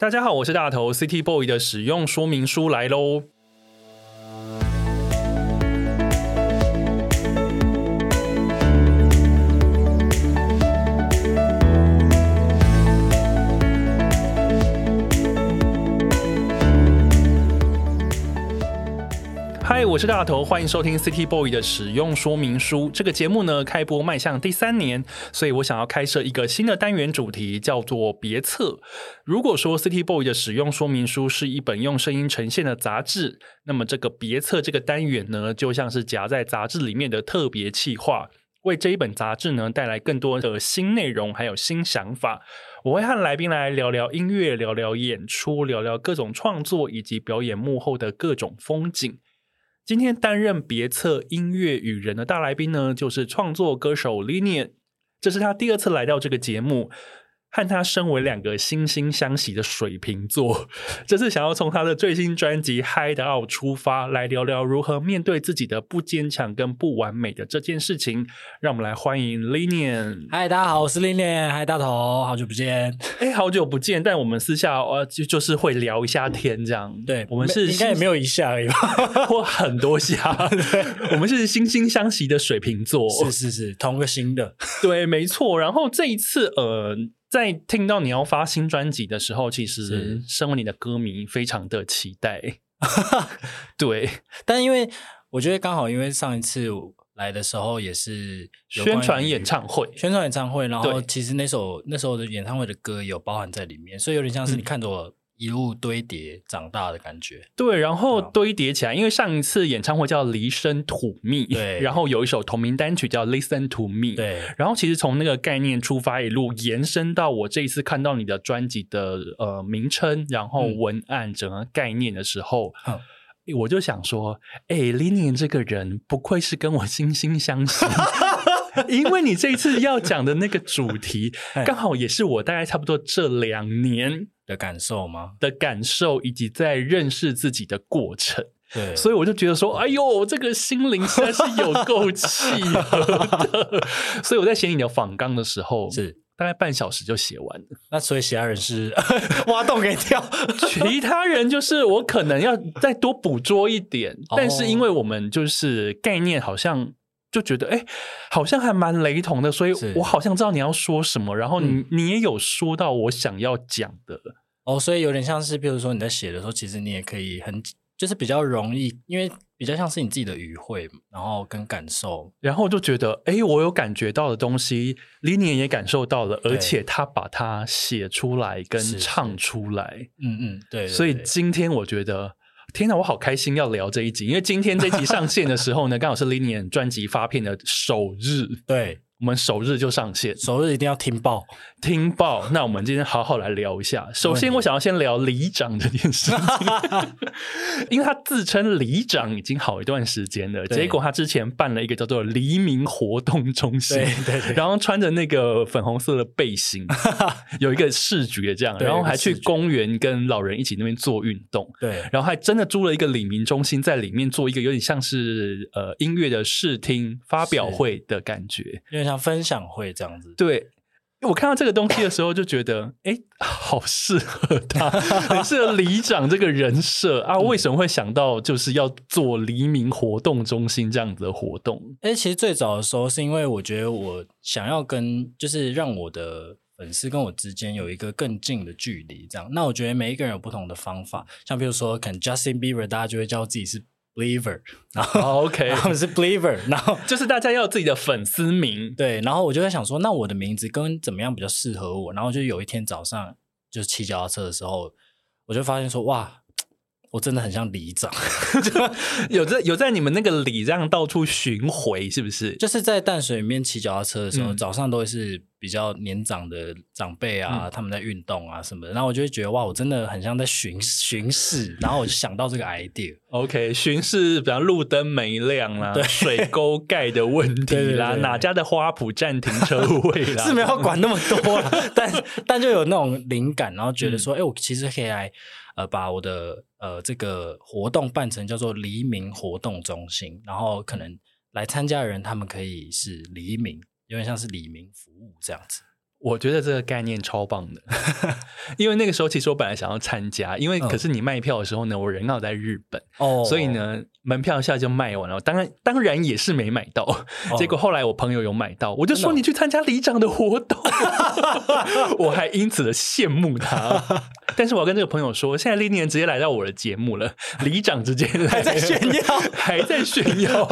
大家好，我是大头 City Boy 的使用说明书来喽。嗨，我是大头，欢迎收听 City Boy 的使用说明书。这个节目呢，开播迈向第三年，所以我想要开设一个新的单元主题，叫做别册。如果说 City Boy 的使用说明书是一本用声音呈现的杂志，那么这个别册这个单元呢，就像是夹在杂志里面的特别企划，为这一本杂志呢带来更多的新内容，还有新想法。我会和来宾来聊聊音乐，聊聊演出，聊聊各种创作以及表演幕后的各种风景。今天担任别册音乐与人的大来宾呢，就是创作歌手 Linian，这是他第二次来到这个节目。和他身为两个惺惺相惜的水瓶座，这次想要从他的最新专辑《Hide Out》出发，来聊聊如何面对自己的不坚强跟不完美的这件事情。让我们来欢迎 Linian。嗨，大家好，我是 Linian。嗨，大头，好久不见。哎，好久不见，但我们私下呃就就是会聊一下天，这样。对，我们是应该也没有一下而已吧，或很多下。我们是惺惺相惜的水瓶座。是是是，同个星的。对，没错。然后这一次，呃。在听到你要发新专辑的时候，其实身为你的歌迷，非常的期待。对，但因为我觉得刚好，因为上一次来的时候也是宣传演唱会，宣传演唱会，然后其实那首那时候的演唱会的歌有包含在里面，所以有点像是你看着我。嗯一路堆叠长大的感觉，对，然后堆叠起来，因为上一次演唱会叫《离声吐蜜》，对，然后有一首同名单曲叫《Listen to Me》，对，然后其实从那个概念出发，一路延伸到我这一次看到你的专辑的呃名称，然后文案整个概念的时候，嗯，我就想说，哎，Linian 这个人不愧是跟我惺惺相惜。因为你这一次要讲的那个主题，刚好也是我大概差不多这两年的感受吗？的感受，以及在认识自己的过程。对，所以我就觉得说，哎呦，这个心灵实在是有够契合的。所以我在写你的访纲的时候，是大概半小时就写完了。那所以其他人是 挖洞给跳，其他人就是我可能要再多捕捉一点，但是因为我们就是概念好像。就觉得哎，好像还蛮雷同的，所以我好像知道你要说什么，然后你、嗯、你也有说到我想要讲的。哦，所以有点像是，比如说你在写的时候，其实你也可以很就是比较容易，因为比较像是你自己的语汇，然后跟感受，然后就觉得哎，我有感觉到的东西，Linian 也感受到了，而且他把它写出来跟唱出来，嗯嗯，对，所以今天我觉得。天哪，我好开心要聊这一集，因为今天这集上线的时候呢，刚好是 Linian 专辑发片的首日。对。我们首日就上线，首日一定要听报，听报。那我们今天好好来聊一下。首先，我想要先聊里长这件事情，因为他自称里长已经好一段时间了。结果他之前办了一个叫做黎明活动中心，对对对，然后穿着那个粉红色的背心，有一个视觉这样，然后还去公园跟老人一起那边做运动，对，然后还真的租了一个里明中心，在里面做一个有点像是呃音乐的试听发表会的感觉，像分享会这样子，对，我看到这个东西的时候就觉得，哎，好适合他，很适合里长这个人设啊。为什么会想到就是要做黎明活动中心这样子的活动？哎，其实最早的时候是因为我觉得我想要跟，就是让我的粉丝跟我之间有一个更近的距离，这样。那我觉得每一个人有不同的方法，像比如说，可能 Justin Bieber，大家就会叫自己是。Believer，然后、oh, OK，他们是 Believer，然后 就是大家要有自己的粉丝名，对，然后我就在想说，那我的名字跟怎么样比较适合我？然后就有一天早上，就是骑脚踏车的时候，我就发现说，哇，我真的很像里长，有在有在你们那个里这样到处巡回，是不是？就是在淡水里面骑脚踏车的时候，嗯、早上都会是比较年长的长辈啊，嗯、他们在运动啊什么的，然后我就会觉得哇，我真的很像在巡巡视，然后我就想到这个 idea。OK，巡视，比方路灯没亮啦，对。水沟盖的问题啦，哪家的花圃占停车位啦，是没有管那么多啦，但但就有那种灵感，然后觉得说，哎、嗯欸，我其实可以来呃，把我的呃这个活动办成叫做黎明活动中心，然后可能来参加的人，他们可以是黎明。有点像是黎明服务这样子，我觉得这个概念超棒的，因为那个时候其实我本来想要参加，因为可是你卖票的时候呢，我人要在日本哦，所以呢门票一下就卖完了，当然当然也是没买到，哦、结果后来我朋友有买到，我就说你去参加里长的活动，我还因此的羡慕他。但是我要跟这个朋友说，现在历年直接来到我的节目了，里长直接来。还在炫耀，还在炫耀。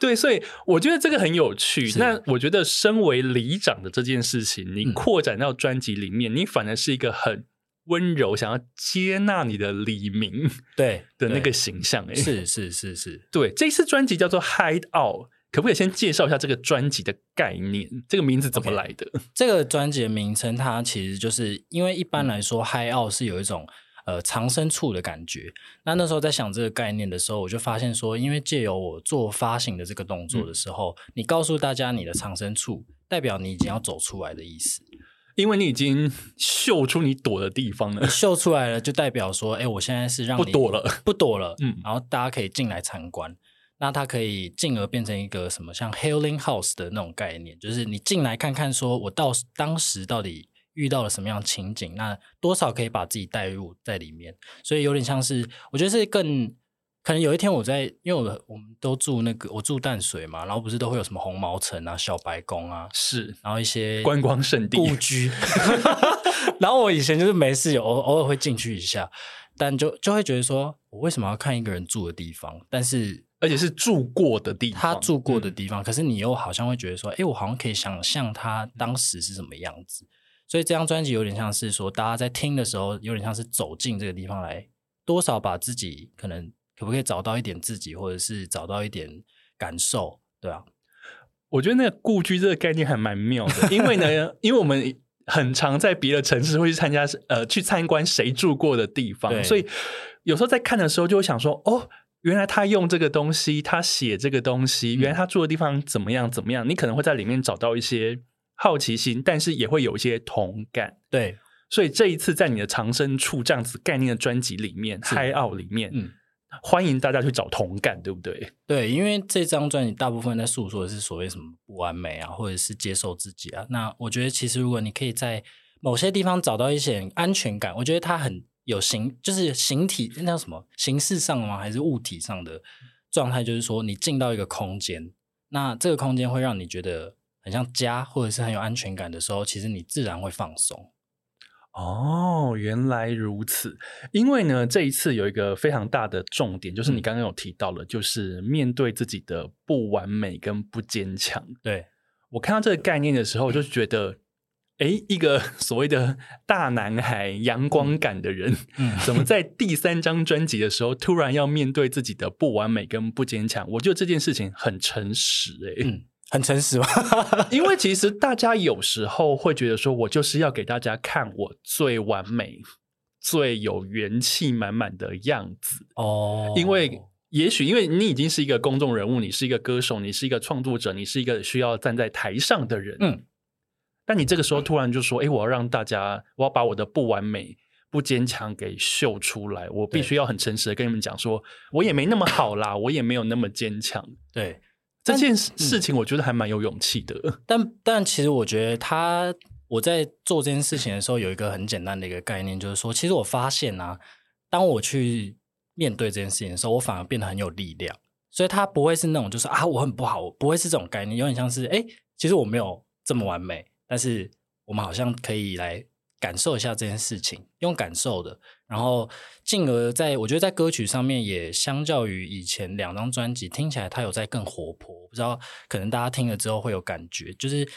对，所以我觉得这个很有趣。那我觉得，身为里长的这件事情，你扩展到专辑里面，嗯、你反而是一个很温柔，想要接纳你的李明 对的那个形象。哎，是是是是，对，这次专辑叫做《Hide Out》。可不可以先介绍一下这个专辑的概念？这个名字怎么来的？Okay. 这个专辑的名称，它其实就是因为一般来说，Hide Out 是有一种呃藏身处的感觉。那那时候在想这个概念的时候，我就发现说，因为借由我做发行的这个动作的时候，嗯、你告诉大家你的藏身处，代表你已经要走出来的意思，因为你已经秀出你躲的地方了。秀出来了，就代表说，哎，我现在是让你不躲了，不躲了。嗯，然后大家可以进来参观。那它可以进而变成一个什么像 Healing House 的那种概念，就是你进来看看，说我到当时到底遇到了什么样的情景，那多少可以把自己带入在里面，所以有点像是，我觉得是更可能有一天我在，因为我我们都住那个我住淡水嘛，然后不是都会有什么红毛城啊、小白宫啊，是，然后一些观光胜地故居，然后我以前就是没事有偶偶尔会进去一下，但就就会觉得说我为什么要看一个人住的地方，但是。而且是住过的地方，他住过的地方。嗯、可是你又好像会觉得说，哎、欸，我好像可以想象他当时是什么样子。所以这张专辑有点像是说，大家在听的时候，有点像是走进这个地方来，多少把自己可能可不可以找到一点自己，或者是找到一点感受，对啊。我觉得那个故居这个概念还蛮妙的，因为呢，因为我们很常在别的城市会去参加，呃，去参观谁住过的地方，所以有时候在看的时候就会想说，哦。原来他用这个东西，他写这个东西，原来他住的地方怎么样怎么样？你可能会在里面找到一些好奇心，但是也会有一些同感。对，所以这一次在你的藏身处这样子概念的专辑里面，Hide Out 里面，嗯，欢迎大家去找同感，对不对？对，因为这张专辑大部分在诉说的是所谓什么不完美啊，或者是接受自己啊。那我觉得其实如果你可以在某些地方找到一些安全感，我觉得它很。有形就是形体，那叫什么？形式上吗？还是物体上的状态？就是说，你进到一个空间，那这个空间会让你觉得很像家，或者是很有安全感的时候，其实你自然会放松。哦，原来如此。因为呢，这一次有一个非常大的重点，就是你刚刚有提到了，就是面对自己的不完美跟不坚强。对，我看到这个概念的时候，就觉得。哎，一个 所谓的大男孩、阳光感的人，嗯，怎么在第三张专辑的时候突然要面对自己的不完美跟不坚强？我觉得这件事情很诚实，哎，嗯，很诚实吗？因为其实大家有时候会觉得说，我就是要给大家看我最完美、最有元气满满的样子哦。因为也许因为你已经是一个公众人物，你是一个歌手，你是一个创作者，你是一个需要站在台上的人，嗯。但你这个时候突然就说：“哎，我要让大家，我要把我的不完美、不坚强给秀出来。我必须要很诚实的跟你们讲，说我也没那么好啦，我也没有那么坚强。”对，这件事情，我觉得还蛮有勇气的。但但其实我觉得他我在做这件事情的时候，有一个很简单的一个概念，就是说，其实我发现啊，当我去面对这件事情的时候，我反而变得很有力量。所以，他不会是那种就是啊，我很不好，不会是这种概念，有点像是哎，其实我没有这么完美。但是我们好像可以来感受一下这件事情，用感受的，然后进而在我觉得在歌曲上面也相较于以前两张专辑听起来，它有在更活泼。不知道可能大家听了之后会有感觉，就是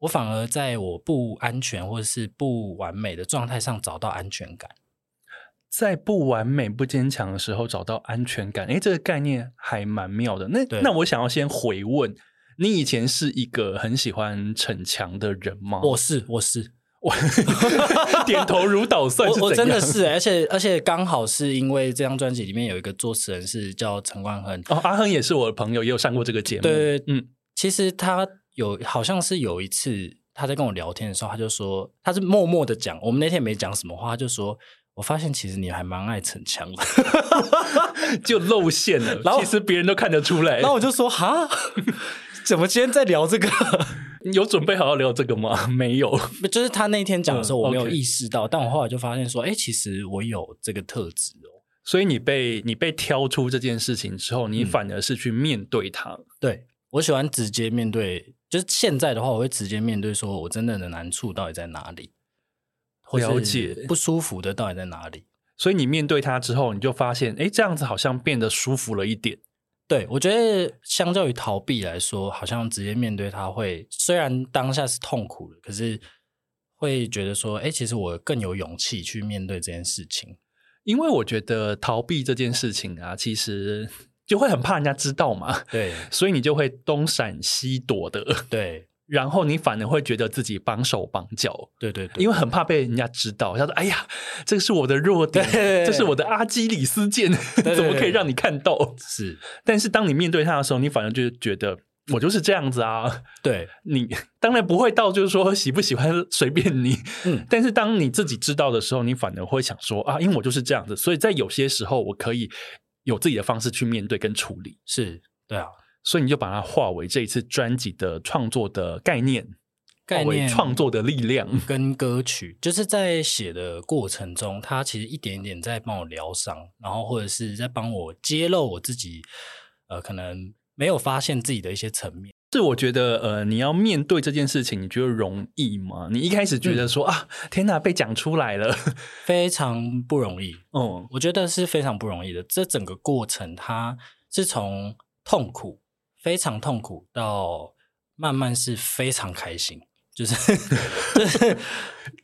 我反而在我不安全或者是不完美的状态上找到安全感，在不完美不坚强的时候找到安全感。诶，这个概念还蛮妙的。那那我想要先回问。你以前是一个很喜欢逞强的人吗？我是，我是，我 点头如捣蒜。我我真的是，而且而且刚好是因为这张专辑里面有一个作词人是叫陈冠亨哦，阿亨也是我的朋友，也有上过这个节目。对，嗯，其实他有好像是有一次他在跟我聊天的时候，他就说他是默默的讲，我们那天也没讲什么话，他就说。我发现其实你还蛮爱逞强的，就露馅了。然后其实别人都看得出来。然后我就说：“哈，怎么今天在聊这个？有准备好要聊这个吗？没有。就是他那天讲的时候，我没有意识到。嗯 okay、但我后来就发现说，哎、欸，其实我有这个特质哦。所以你被你被挑出这件事情之后，你反而是去面对它。嗯、对，我喜欢直接面对。就是现在的话，我会直接面对，说我真正的难处到底在哪里。”了解不舒服的到底在哪里？所以你面对它之后，你就发现，哎，这样子好像变得舒服了一点。对，我觉得相较于逃避来说，好像直接面对它会，虽然当下是痛苦的，可是会觉得说，哎，其实我更有勇气去面对这件事情。因为我觉得逃避这件事情啊，其实就会很怕人家知道嘛。对，所以你就会东闪西躲的。对。然后你反而会觉得自己绑手绑脚，对对对，因为很怕被人家知道。他说：“哎呀，这是我的弱点，这是我的阿基里斯腱，怎么可以让你看到？”是，但是当你面对他的时候，你反而就觉得我就是这样子啊。对，你当然不会到就是说喜不喜欢随便你，嗯，但是当你自己知道的时候，你反而会想说啊，因为我就是这样子，所以在有些时候我可以有自己的方式去面对跟处理。是，对啊。所以你就把它化为这一次专辑的创作的概念，概念创作的力量 跟歌曲，就是在写的过程中，他其实一点一点在帮我疗伤，然后或者是在帮我揭露我自己，呃，可能没有发现自己的一些层面。是我觉得，呃，你要面对这件事情，你觉得容易吗？你一开始觉得说、嗯、啊，天哪，被讲出来了，非常不容易。嗯，我觉得是非常不容易的。这整个过程，它是从痛苦。非常痛苦，到慢慢是非常开心，就是 就是，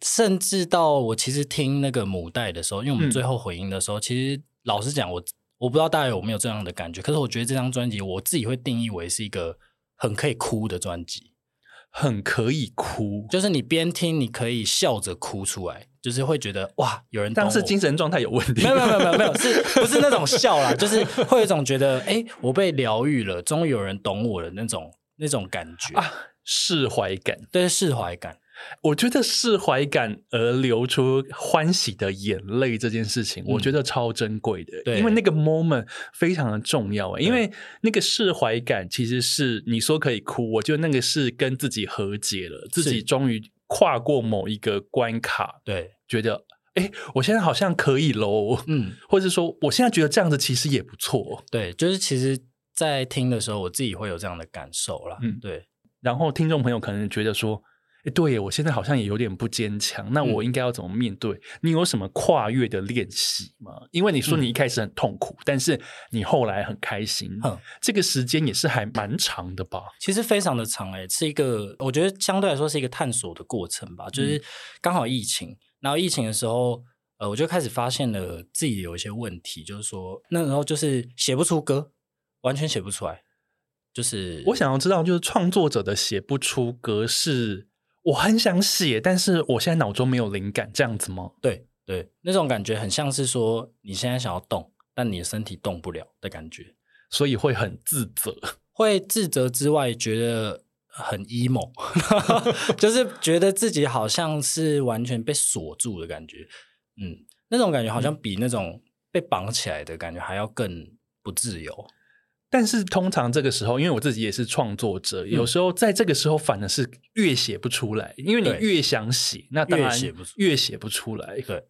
甚至到我其实听那个母带的时候，因为我们最后回音的时候，嗯、其实老实讲，我我不知道大家有没有这样的感觉，可是我觉得这张专辑我自己会定义为是一个很可以哭的专辑。很可以哭，就是你边听，你可以笑着哭出来，就是会觉得哇，有人。当时精神状态有问题？没有没有没有没有，是 不是那种笑啦？就是会有一种觉得，哎、欸，我被疗愈了，终于有人懂我的那种那种感觉啊，释怀感，对，释怀感。我觉得释怀感而流出欢喜的眼泪这件事情，我觉得超珍贵的。对，因为那个 moment 非常的重要。因为那个释怀感其实是你说可以哭，我觉得那个是跟自己和解了，自己终于跨过某一个关卡。对，觉得哎，我现在好像可以喽。嗯，或者说我现在觉得这样子其实也不错。对，就是其实，在听的时候，我自己会有这样的感受啦。嗯，对。然后听众朋友可能觉得说。哎，对，我现在好像也有点不坚强。那我应该要怎么面对？嗯、你有什么跨越的练习吗？因为你说你一开始很痛苦，嗯、但是你后来很开心。嗯，这个时间也是还蛮长的吧？其实非常的长诶，是一个我觉得相对来说是一个探索的过程吧。就是刚好疫情，然后疫情的时候，呃，我就开始发现了自己有一些问题，就是说那时候就是写不出歌，完全写不出来。就是我想要知道，就是创作者的写不出歌是。我很想写，但是我现在脑中没有灵感，这样子吗？对对，那种感觉很像是说你现在想要动，但你的身体动不了的感觉，所以会很自责。会自责之外，觉得很 emo，就是觉得自己好像是完全被锁住的感觉。嗯，那种感觉好像比那种被绑起来的感觉还要更不自由。但是通常这个时候，因为我自己也是创作者，嗯、有时候在这个时候反而是越写不出来，因为你越想写，那当然越写不出来。对，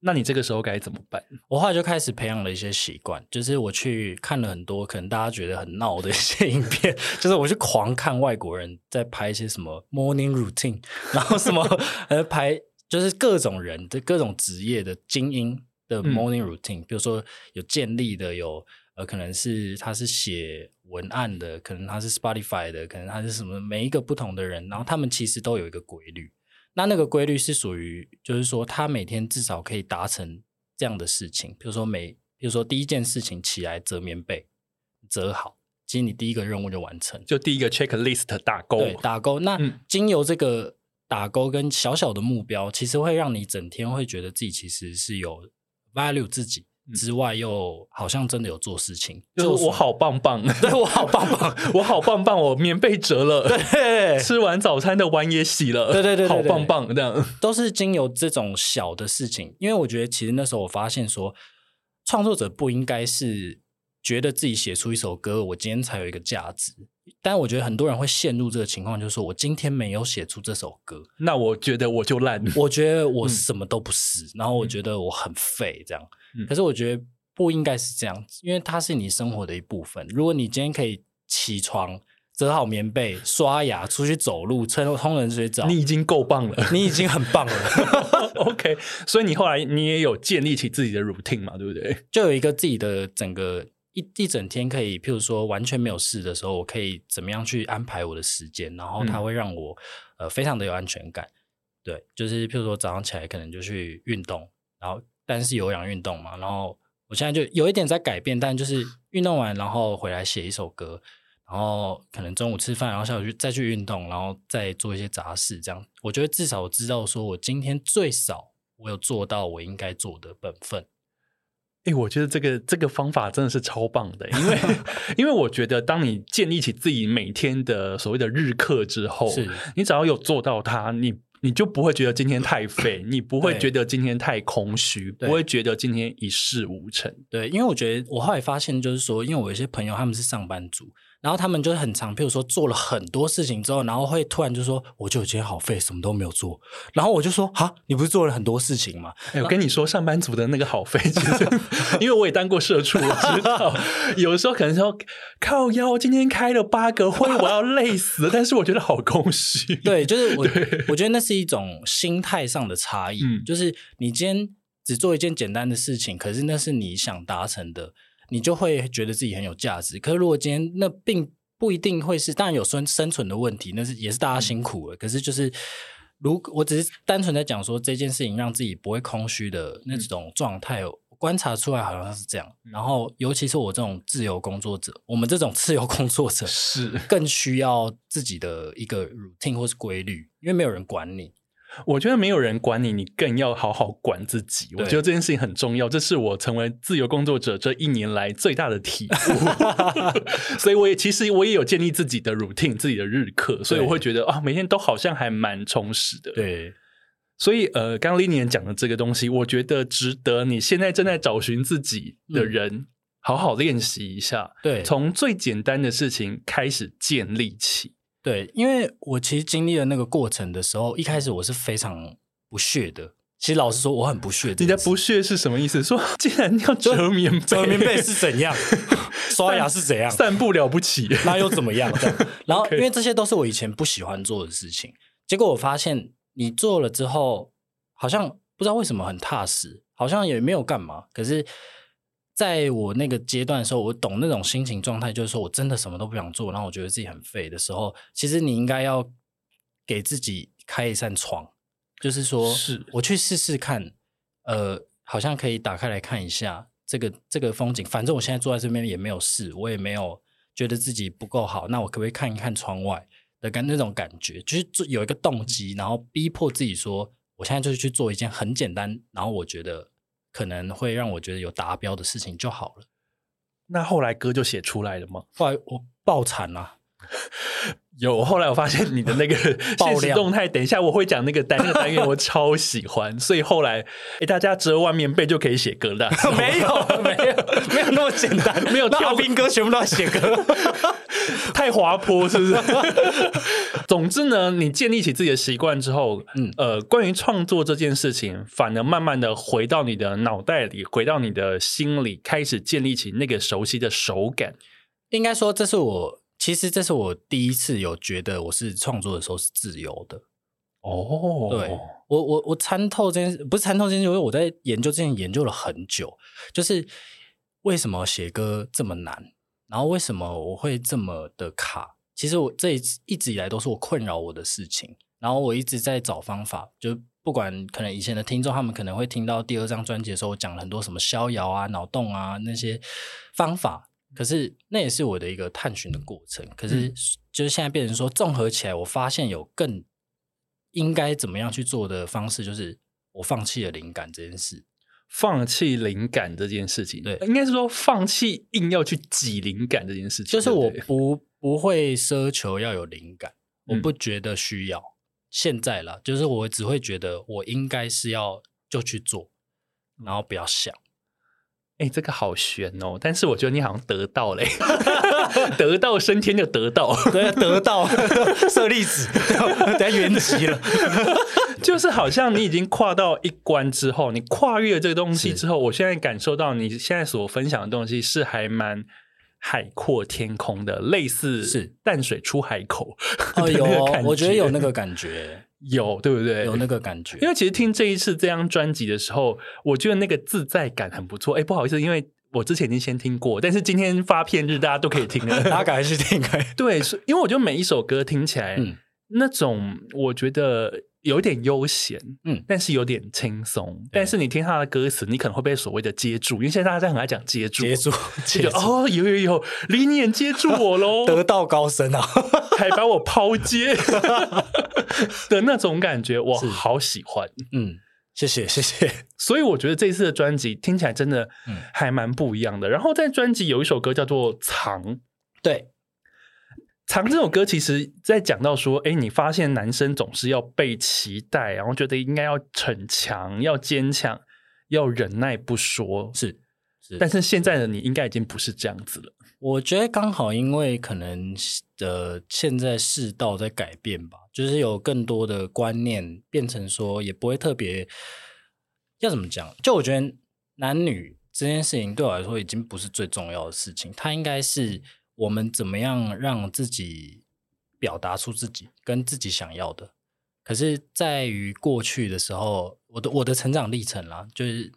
那你这个时候该怎么办？我后来就开始培养了一些习惯，就是我去看了很多可能大家觉得很闹的一些影片，就是我去狂看外国人在拍一些什么 morning routine，然后什么 呃拍就是各种人的各种职业的精英的 morning routine，、嗯、比如说有建立的有。呃，可能是他是写文案的，可能他是 Spotify 的，可能他是什么，每一个不同的人，然后他们其实都有一个规律。那那个规律是属于，就是说他每天至少可以达成这样的事情，比如说每，比如说第一件事情起来折棉被，折好，其实你第一个任务就完成，就第一个 checklist 打勾，对，打勾。那、嗯、经由这个打勾跟小小的目标，其实会让你整天会觉得自己其实是有 value 自己。之外，又好像真的有做事情，就是我好棒棒，对我好棒棒，我好棒棒，我棉被折了，对，吃完早餐的碗也洗了，对对对，好棒棒，这样都是经由这种小的事情。因为我觉得，其实那时候我发现说，创作者不应该是觉得自己写出一首歌，我今天才有一个价值。但我觉得很多人会陷入这个情况，就是说我今天没有写出这首歌，那我觉得我就烂，我觉得我什么都不是，嗯、然后我觉得我很废，这样。可是我觉得不应该是这样子，因为它是你生活的一部分。如果你今天可以起床、折好棉被、刷牙、出去走路、冲冲冷水澡，你已经够棒了，你已经很棒了。OK，所以你后来你也有建立起自己的 routine 嘛，对不对？就有一个自己的整个一一整天可以，譬如说完全没有事的时候，我可以怎么样去安排我的时间，然后它会让我、嗯、呃非常的有安全感。对，就是譬如说早上起来可能就去运动，然后。但是有氧运动嘛，然后我现在就有一点在改变，但就是运动完然后回来写一首歌，然后可能中午吃饭，然后下午去再去运动，然后再做一些杂事，这样我觉得至少我知道说我今天最少我有做到我应该做的本分。哎，我觉得这个这个方法真的是超棒的，因为 因为我觉得当你建立起自己每天的所谓的日课之后，是你只要有做到它，你。你就不会觉得今天太废，你不会觉得今天太空虚，不会觉得今天一事无成。对，因为我觉得我后来发现，就是说，因为我有些朋友他们是上班族。然后他们就是很常，譬如说做了很多事情之后，然后会突然就说：“我就今天好废，什么都没有做。”然后我就说：“哈，你不是做了很多事情吗？”哎，我跟你说，上班族的那个好废，其实 因为我也当过社畜，我知道有的时候可能说靠腰，今天开了八个会，我要累死了。但是我觉得好空虚。对，就是我，我觉得那是一种心态上的差异。嗯，就是你今天只做一件简单的事情，可是那是你想达成的。你就会觉得自己很有价值。可是如果今天那并不一定会是，当然有生生存的问题，那是也是大家辛苦了。可是就是，如果我只是单纯在讲说这件事情让自己不会空虚的那种状态，观察出来好像是这样。然后，尤其是我这种自由工作者，我们这种 自由工作者是更需要自己的一个 routine 或是规律，因为没有人管你。我觉得没有人管你，你更要好好管自己。我觉得这件事情很重要，这是我成为自由工作者这一年来最大的体悟。所以我也其实我也有建立自己的 routine，自己的日课，所以我会觉得啊，每天都好像还蛮充实的。对，所以呃，刚刚 Lilian 讲的这个东西，我觉得值得你现在正在找寻自己的人好好练习一下。对，从最简单的事情开始建立起。对，因为我其实经历了那个过程的时候，一开始我是非常不屑的。其实老实说，我很不屑。你的不屑是什么意思？说 既然要折棉被，折棉被是怎样？刷牙是怎样？散步了不起，那又怎么样？这样。然后，因为这些都是我以前不喜欢做的事情，结果我发现你做了之后，好像不知道为什么很踏实，好像也没有干嘛，可是。在我那个阶段的时候，我懂那种心情状态，就是说我真的什么都不想做，然后我觉得自己很废的时候，其实你应该要给自己开一扇窗，就是说，是我去试试看，呃，好像可以打开来看一下这个这个风景。反正我现在坐在这边也没有事，我也没有觉得自己不够好，那我可不可以看一看窗外的感那种感觉？就是有一个动机，然后逼迫自己说，我现在就是去做一件很简单，然后我觉得。可能会让我觉得有达标的事情就好了。那后来歌就写出来了吗？后来我爆惨了。有，后来我发现你的那个 现实动态，等一下我会讲那个单那个单元，我超喜欢，所以后来哎，大家折完棉被就可以写歌了。没有，没有，没有那么简单，没有跳兵歌，全部都要写歌，太滑坡是不是？总之呢，你建立起自己的习惯之后，嗯，呃，关于创作这件事情，反而慢慢的回到你的脑袋里，回到你的心里，开始建立起那个熟悉的手感。应该说，这是我。其实这是我第一次有觉得我是创作的时候是自由的哦。对，我我我参透这件事，不是参透这件事，因为我在研究这件研究了很久，就是为什么写歌这么难，然后为什么我会这么的卡。其实我这一一直以来都是我困扰我的事情，然后我一直在找方法。就不管可能以前的听众，他们可能会听到第二张专辑的时候，我讲了很多什么逍遥啊、脑洞啊那些方法。可是那也是我的一个探寻的过程。可是就是现在变成说，综合起来，我发现有更应该怎么样去做的方式，就是我放弃了灵感这件事。放弃灵感这件事情，对，应该是说放弃硬要去挤灵感这件事情。就是我不不会奢求要有灵感，我不觉得需要。嗯、现在啦，就是我只会觉得我应该是要就去做，然后不要想。哎、欸，这个好悬哦！但是我觉得你好像得到嘞，得到升天就得到，对，得到舍利子，等下圆寂了。就是好像你已经跨到一关之后，你跨越了这个东西之后，我现在感受到你现在所分享的东西是还蛮海阔天空的，类似是淡水出海口。哦，有，我觉得有那个感觉。有对不对？有那个感觉，因为其实听这一次这张专辑的时候，我觉得那个自在感很不错。哎，不好意思，因为我之前已经先听过，但是今天发片日大家都可以听了，大家赶快去听。对，因为我觉得每一首歌听起来，嗯，那种我觉得。有点悠闲，嗯，但是有点轻松。但是你听他的歌词，你可能会被所谓的接住，因为现在大家很爱讲接住，接住，接住哦，有有有，李念接住我喽，得道高僧啊，还把我抛接的那种感觉，我好喜欢。嗯，谢谢谢谢。所以我觉得这次的专辑听起来真的还蛮不一样的。然后在专辑有一首歌叫做《藏》，对。藏这首歌，其实在讲到说，哎，你发现男生总是要被期待，然后觉得应该要逞强、要坚强、要忍耐不说，是，是，但是现在的你应该已经不是这样子了。我觉得刚好因为可能的现在世道在改变吧，就是有更多的观念变成说，也不会特别要怎么讲。就我觉得男女这件事情对我来说已经不是最重要的事情，它应该是。我们怎么样让自己表达出自己跟自己想要的？可是，在于过去的时候，我的我的成长历程啦，就是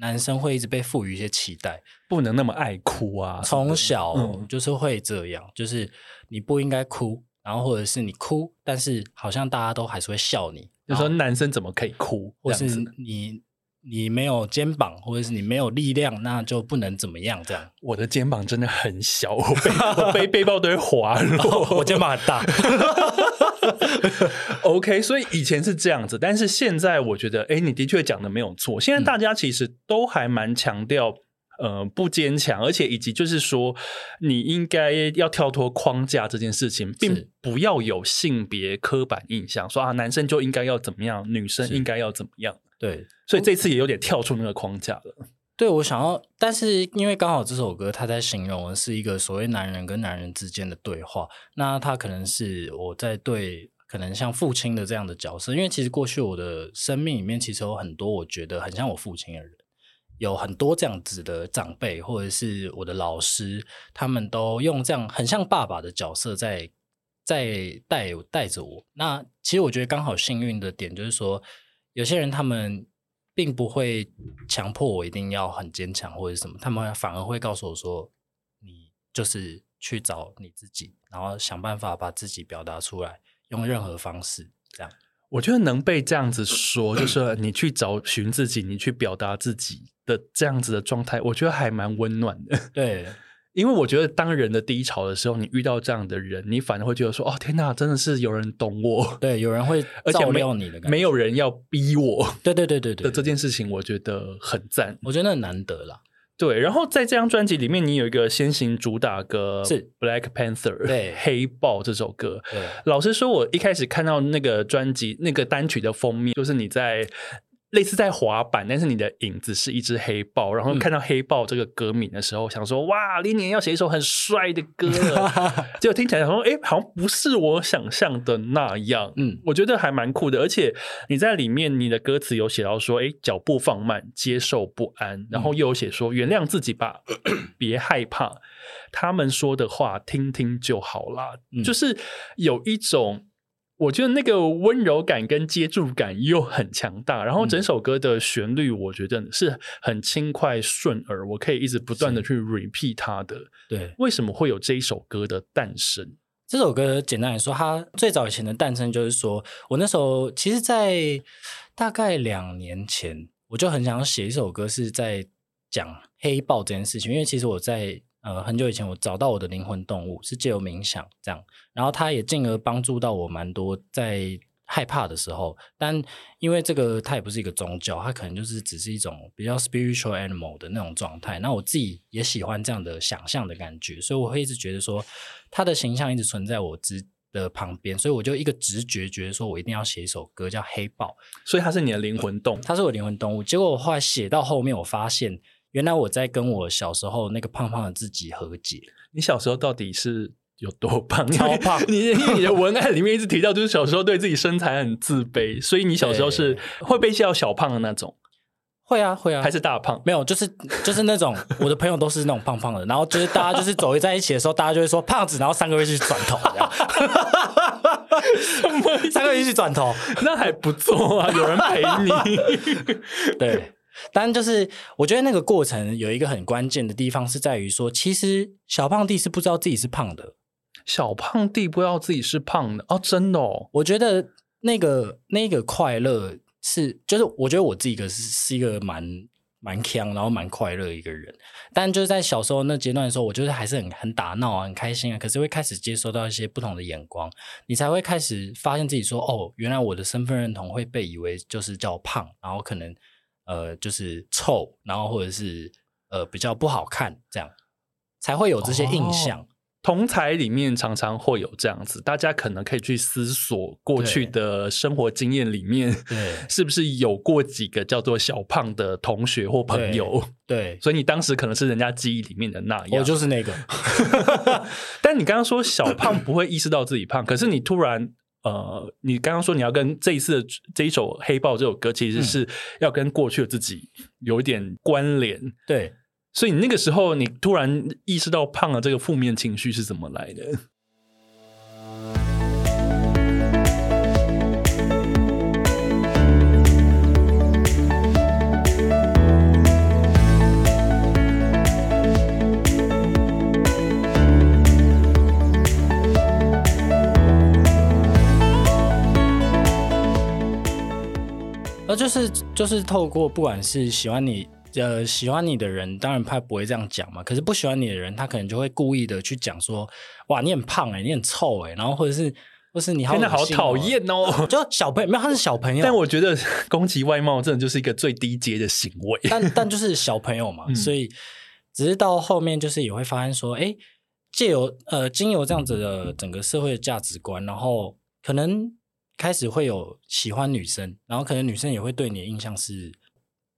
男生会一直被赋予一些期待，不能那么爱哭啊。从小就是会这样，嗯、就是你不应该哭，然后或者是你哭，但是好像大家都还是会笑你，就说男生怎么可以哭，或是你。你没有肩膀，或者是你没有力量，那就不能怎么样。这样，我的肩膀真的很小，我背我背背包都会滑落。我肩膀很大。OK，所以以前是这样子，但是现在我觉得，哎，你的确讲的没有错。现在大家其实都还蛮强调，嗯、呃，不坚强，而且以及就是说，你应该要跳脱框架这件事情，并不要有性别刻板印象，说啊，男生就应该要怎么样，女生应该要怎么样。对，所以这次也有点跳出那个框架了。对，我想要，但是因为刚好这首歌它在形容的是一个所谓男人跟男人之间的对话，那他可能是我在对可能像父亲的这样的角色，因为其实过去我的生命里面其实有很多我觉得很像我父亲的人，有很多这样子的长辈或者是我的老师，他们都用这样很像爸爸的角色在在带带着我。那其实我觉得刚好幸运的点就是说。有些人他们并不会强迫我一定要很坚强或者什么，他们反而会告诉我说：“你就是去找你自己，然后想办法把自己表达出来，用任何方式。”这样，我觉得能被这样子说，就是你去找寻自己，你去表达自己的这样子的状态，我觉得还蛮温暖的。对。因为我觉得，当人的低潮的时候，你遇到这样的人，你反而会觉得说：“哦，天哪，真的是有人懂我。”对，有人会 照料你的感觉，没，有人要逼我。对对对对对，的这件事情，我觉得很赞。我觉得很难得啦。对，然后在这张专辑里面，你有一个先行主打歌是《Black Panther》，对，黑豹这首歌。老实说，我一开始看到那个专辑那个单曲的封面，就是你在。类似在滑板，但是你的影子是一只黑豹。然后看到黑豹这个歌名的时候，想说哇，林年要写一首很帅的歌了。结果听起来想说，哎，好像不是我想象的那样。嗯，我觉得还蛮酷的。而且你在里面，你的歌词有写到说，哎，脚步放慢，接受不安。然后又有写说，原谅自己吧，别害怕，他们说的话听听就好啦。嗯，就是有一种。我觉得那个温柔感跟接住感又很强大，然后整首歌的旋律我觉得是很轻快顺耳，我可以一直不断的去 repeat 它的。对，为什么会有这一首歌的诞生？这首歌简单来说，它最早以前的诞生就是说，我那时候其实，在大概两年前，我就很想写一首歌，是在讲黑豹这件事情，因为其实我在呃很久以前我找到我的灵魂动物是借由冥想这样，然后它也进而帮助到我蛮多在害怕的时候，但因为这个它也不是一个宗教，它可能就是只是一种比较 spiritual animal 的那种状态。那我自己也喜欢这样的想象的感觉，所以我会一直觉得说它的形象一直存在我之的旁边，所以我就一个直觉觉得说我一定要写一首歌叫《黑豹》，所以它是你的灵魂动物，它是我灵魂动物。结果我后来写到后面，我发现。原来我在跟我小时候那个胖胖的自己和解。你小时候到底是有多胖？超胖！你因为你的文案里面一直提到，就是小时候对自己身材很自卑，所以你小时候是会被叫小胖的那种。会啊，会啊，还是大胖？没有，就是就是那种我的朋友都是那种胖胖的，然后就是大家就是走在一起的时候，大家就会说胖子，然后三个月去转头，三个月去转头，那还不错啊，有人陪你。对。但就是，我觉得那个过程有一个很关键的地方是在于说，其实小胖弟是不知道自己是胖的。小胖弟不知道自己是胖的哦，真的哦。我觉得那个那个快乐是，就是我觉得我自己个是是一个蛮蛮强，然后蛮快乐的一个人。但就是在小时候那阶段的时候，我就是还是很很打闹啊，很开心啊。可是会开始接收到一些不同的眼光，你才会开始发现自己说，哦，原来我的身份认同会被以为就是叫胖，然后可能。呃，就是臭，然后或者是呃比较不好看，这样才会有这些印象。哦，同才里面常常会有这样子，大家可能可以去思索过去的生活经验里面，对，是不是有过几个叫做小胖的同学或朋友？对，对，所以你当时可能是人家记忆里面的那样，我就是那个。但你刚刚说小胖不会意识到自己胖，可是你突然。呃，你刚刚说你要跟这一次的这一首《黑豹》这首歌，其实是要跟过去的自己有一点关联。嗯、对，所以你那个时候，你突然意识到胖了这个负面情绪是怎么来的？呃，就是就是透过不管是喜欢你呃喜欢你的人，当然他不会这样讲嘛。可是不喜欢你的人，他可能就会故意的去讲说，哇，你很胖哎，你很臭哎，然后或者是或是你好、哦、好讨厌哦，就小朋友没有，他是小朋友。但我觉得 攻击外貌真的就是一个最低阶的行为。但但就是小朋友嘛，嗯、所以只是到后面就是也会发现说，哎，借由呃经由这样子的整个社会的价值观，然后可能。开始会有喜欢女生，然后可能女生也会对你的印象是，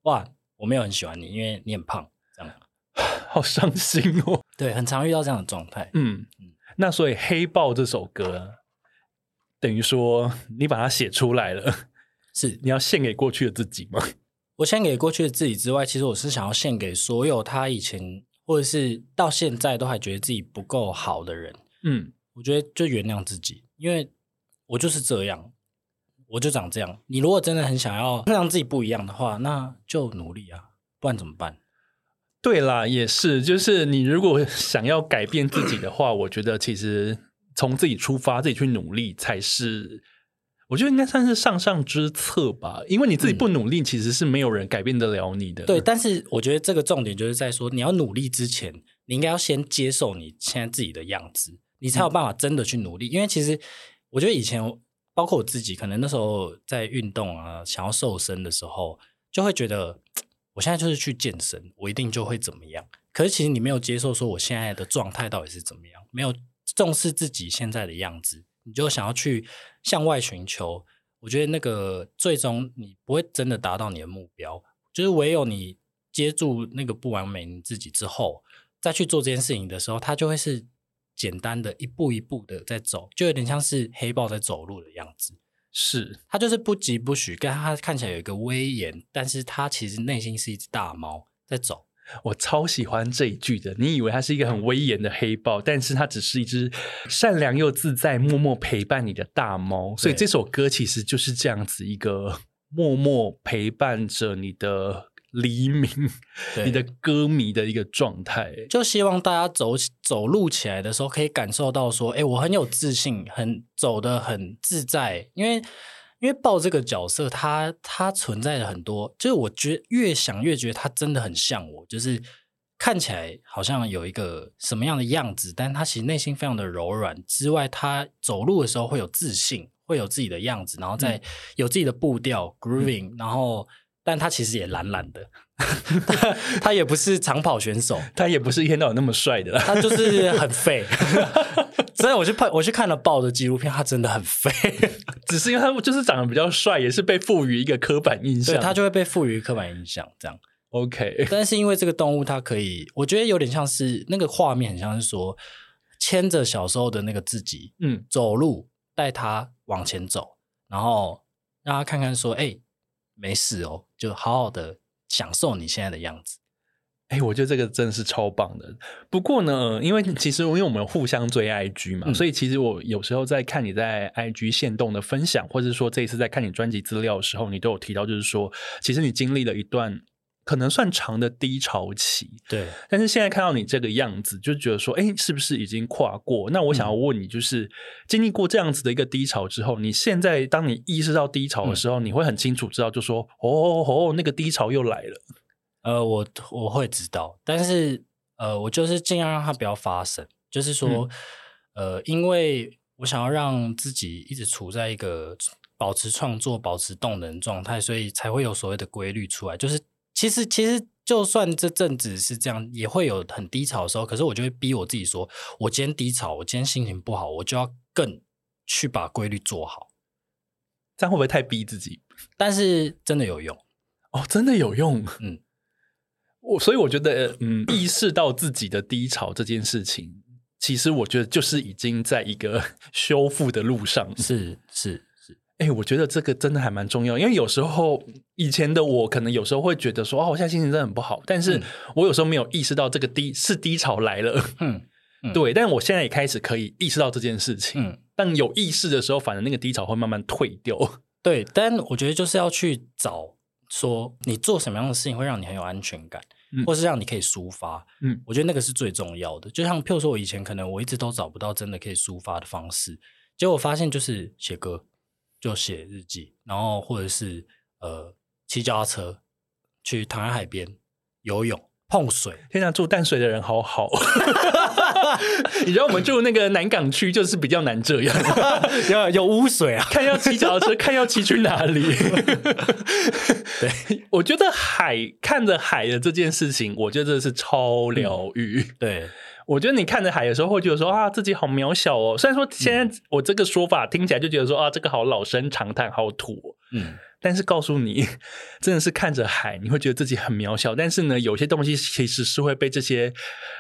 哇，我没有很喜欢你，因为你很胖，这样，好伤心哦。对，很常遇到这样的状态。嗯嗯，那所以《黑豹》这首歌，等于说你把它写出来了，是你要献给过去的自己吗？我献给过去的自己之外，其实我是想要献给所有他以前或者是到现在都还觉得自己不够好的人。嗯，我觉得就原谅自己，因为。我就是这样，我就长这样。你如果真的很想要让自己不一样的话，那就努力啊，不然怎么办？对啦，也是，就是你如果想要改变自己的话，我觉得其实从自己出发，自己去努力才是，我觉得应该算是上上之策吧。因为你自己不努力，其实是没有人改变得了你的。对，但是我觉得这个重点就是在说，你要努力之前，你应该要先接受你现在自己的样子，你才有办法真的去努力。因为其实。我觉得以前，包括我自己，可能那时候在运动啊，想要瘦身的时候，就会觉得我现在就是去健身，我一定就会怎么样。可是其实你没有接受说我现在的状态到底是怎么样，没有重视自己现在的样子，你就想要去向外寻求。我觉得那个最终你不会真的达到你的目标，就是唯有你接住那个不完美你自己之后，再去做这件事情的时候，它就会是。简单的一步一步的在走，就有点像是黑豹在走路的样子。是，它就是不疾不徐，跟它看起来有一个威严，但是它其实内心是一只大猫在走。我超喜欢这一句的。你以为它是一个很威严的黑豹，嗯、但是它只是一只善良又自在、默默陪伴你的大猫。所以这首歌其实就是这样子一个默默陪伴着你的。黎明，你的歌迷的一个状态，就希望大家走走路起来的时候，可以感受到说，哎，我很有自信，很走得很自在。因为，因为豹这个角色，它它存在了很多，就是我觉越想越觉得它真的很像我，就是看起来好像有一个什么样的样子，但他其实内心非常的柔软。之外，他走路的时候会有自信，会有自己的样子，然后再有自己的步调、嗯、grooving，然后。但他其实也懒懒的，他，他也不是长跑选手，他也不是一天到晚那么帅的，他就是很废。所以我去拍，我去看了爆的纪录片，他真的很废，只是因为他就是长得比较帅，也是被赋予一个刻板印象，他就会被赋予刻板印象这样。OK，但是因为这个动物，它可以，我觉得有点像是那个画面，很像是说牵着小时候的那个自己，嗯，走路带他往前走，然后让他看看说，哎、欸。没事哦，就好好的享受你现在的样子。哎，我觉得这个真的是超棒的。不过呢，因为其实因为我们互相追 IG 嘛，嗯、所以其实我有时候在看你在 IG 限动的分享，或者说这一次在看你专辑资料的时候，你都有提到，就是说其实你经历了一段。可能算长的低潮期，对。但是现在看到你这个样子，就觉得说，哎，是不是已经跨过？那我想要问你，就是、嗯、经历过这样子的一个低潮之后，你现在当你意识到低潮的时候，嗯、你会很清楚知道，就说，哦哦哦，那个低潮又来了。呃，我我会知道，但是呃，我就是尽量让它不要发生。就是说，嗯、呃，因为我想要让自己一直处在一个保持创作、保持动能状态，所以才会有所谓的规律出来，就是。其实，其实就算这阵子是这样，也会有很低潮的时候。可是，我就会逼我自己说：我今天低潮，我今天心情不好，我就要更去把规律做好。这样会不会太逼自己？但是真的有用哦，真的有用。嗯，我所以我觉得，嗯，意识到自己的低潮这件事情，其实我觉得就是已经在一个 修复的路上。是是。哎、欸，我觉得这个真的还蛮重要，因为有时候以前的我可能有时候会觉得说，哦，我现在心情真的很不好，但是我有时候没有意识到这个低是低潮来了，嗯，嗯。对，但我现在也开始可以意识到这件事情，嗯，但有意识的时候，反正那个低潮会慢慢退掉，对，但我觉得就是要去找说你做什么样的事情会让你很有安全感，嗯、或是让你可以抒发，嗯，我觉得那个是最重要的。就像譬如说，我以前可能我一直都找不到真的可以抒发的方式，结果我发现就是写歌。就写日记，然后或者是呃骑脚踏车，去躺在海边游泳碰水。现在住淡水的人好好，你知道我们住那个南港区就是比较难这样，有有污水啊，看要骑脚踏车，看要骑去哪里。对，我觉得海看着海的这件事情，我觉得这是超疗愈。嗯、对。我觉得你看着海的时候会觉得说啊，自己好渺小哦。虽然说现在我这个说法听起来就觉得说啊，这个好老生常谈，好土哦。嗯，但是告诉你，真的是看着海，你会觉得自己很渺小。但是呢，有些东西其实是会被这些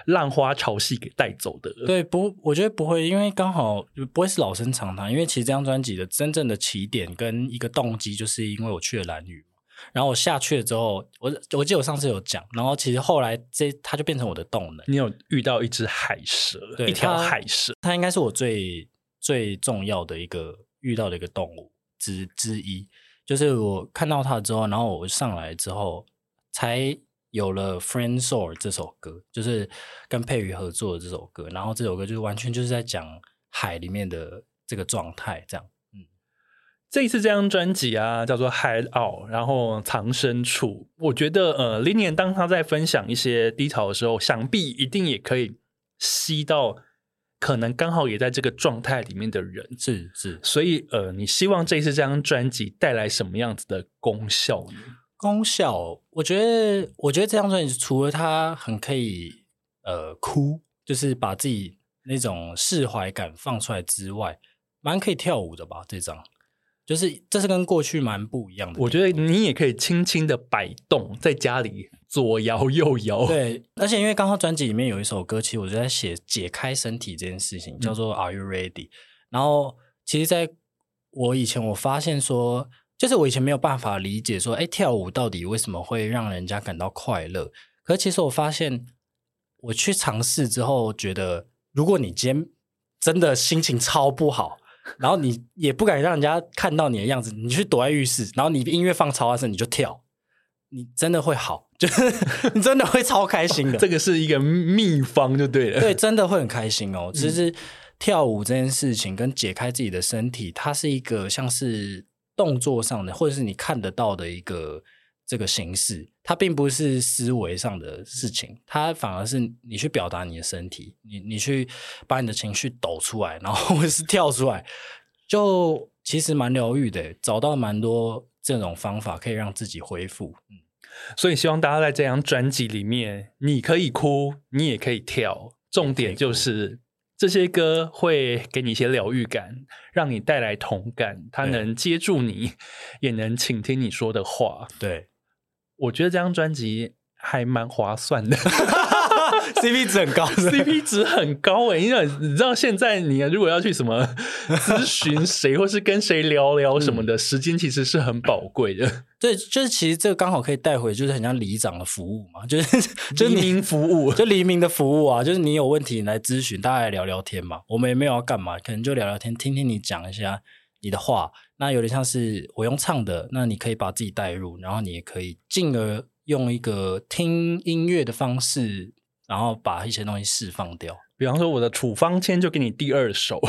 浪花潮汐给带走的。对，不，我觉得不会，因为刚好不会是老生常谈。因为其实这张专辑的真正的起点跟一个动机，就是因为我去了蓝屿。然后我下去了之后，我我记得我上次有讲，然后其实后来这它就变成我的动能。你有遇到一只海蛇，对一条海蛇，它应该是我最最重要的一个遇到的一个动物之之一。就是我看到它之后，然后我上来之后，才有了《Friend Soul》这首歌，就是跟佩瑜合作的这首歌。然后这首歌就是完全就是在讲海里面的这个状态，这样。这一次这张专辑啊，叫做《Hideout》，然后藏身处。我觉得，呃，Linian 当他在分享一些低潮的时候，想必一定也可以吸到可能刚好也在这个状态里面的人。是是，所以，呃，你希望这一次这张专辑带来什么样子的功效呢？功效，我觉得，我觉得这张专辑除了它很可以，呃，哭，就是把自己那种释怀感放出来之外，蛮可以跳舞的吧？这张。就是这是跟过去蛮不一样的。我觉得你也可以轻轻的摆动，在家里左摇右摇。对，而且因为刚好专辑里面有一首歌，其实我就在写解开身体这件事情，叫做 Are You Ready？、嗯、然后其实在我以前，我发现说，就是我以前没有办法理解说，哎，跳舞到底为什么会让人家感到快乐？可是其实我发现，我去尝试之后，觉得如果你今天真的心情超不好。然后你也不敢让人家看到你的样子，你去躲在浴室，然后你音乐放超大声，你就跳，你真的会好，就是 你真的会超开心的。这个是一个秘方，就对了。对，真的会很开心哦。其实跳舞这件事情跟解开自己的身体，它是一个像是动作上的，或者是你看得到的一个这个形式，它并不是思维上的事情，它反而是你去表达你的身体，你你去把你的情绪抖出来，然后 或者是跳出来，就其实蛮疗愈的，找到蛮多这种方法可以让自己恢复。嗯，所以希望大家在这张专辑里面，你可以哭，你也可以跳，重点就是。这些歌会给你一些疗愈感，让你带来同感，它能接住你，也能倾听你说的话。对，我觉得这张专辑还蛮划算的。CP 值很高，CP 值很高哎！因为你知道现在你如果要去什么 咨询谁，或是跟谁聊聊什么的，时间其实是很宝贵的。对，就是其实这个刚好可以带回，就是很像里长的服务嘛，就是就黎明服务，就黎明的服务啊，就是你有问题你来咨询，大家来聊聊天嘛。我们也没有要干嘛，可能就聊聊天，听听你讲一下你的话。那有点像是我用唱的，那你可以把自己带入，然后你也可以进而用一个听音乐的方式。然后把一些东西释放掉，比方说我的处方签就给你第二首，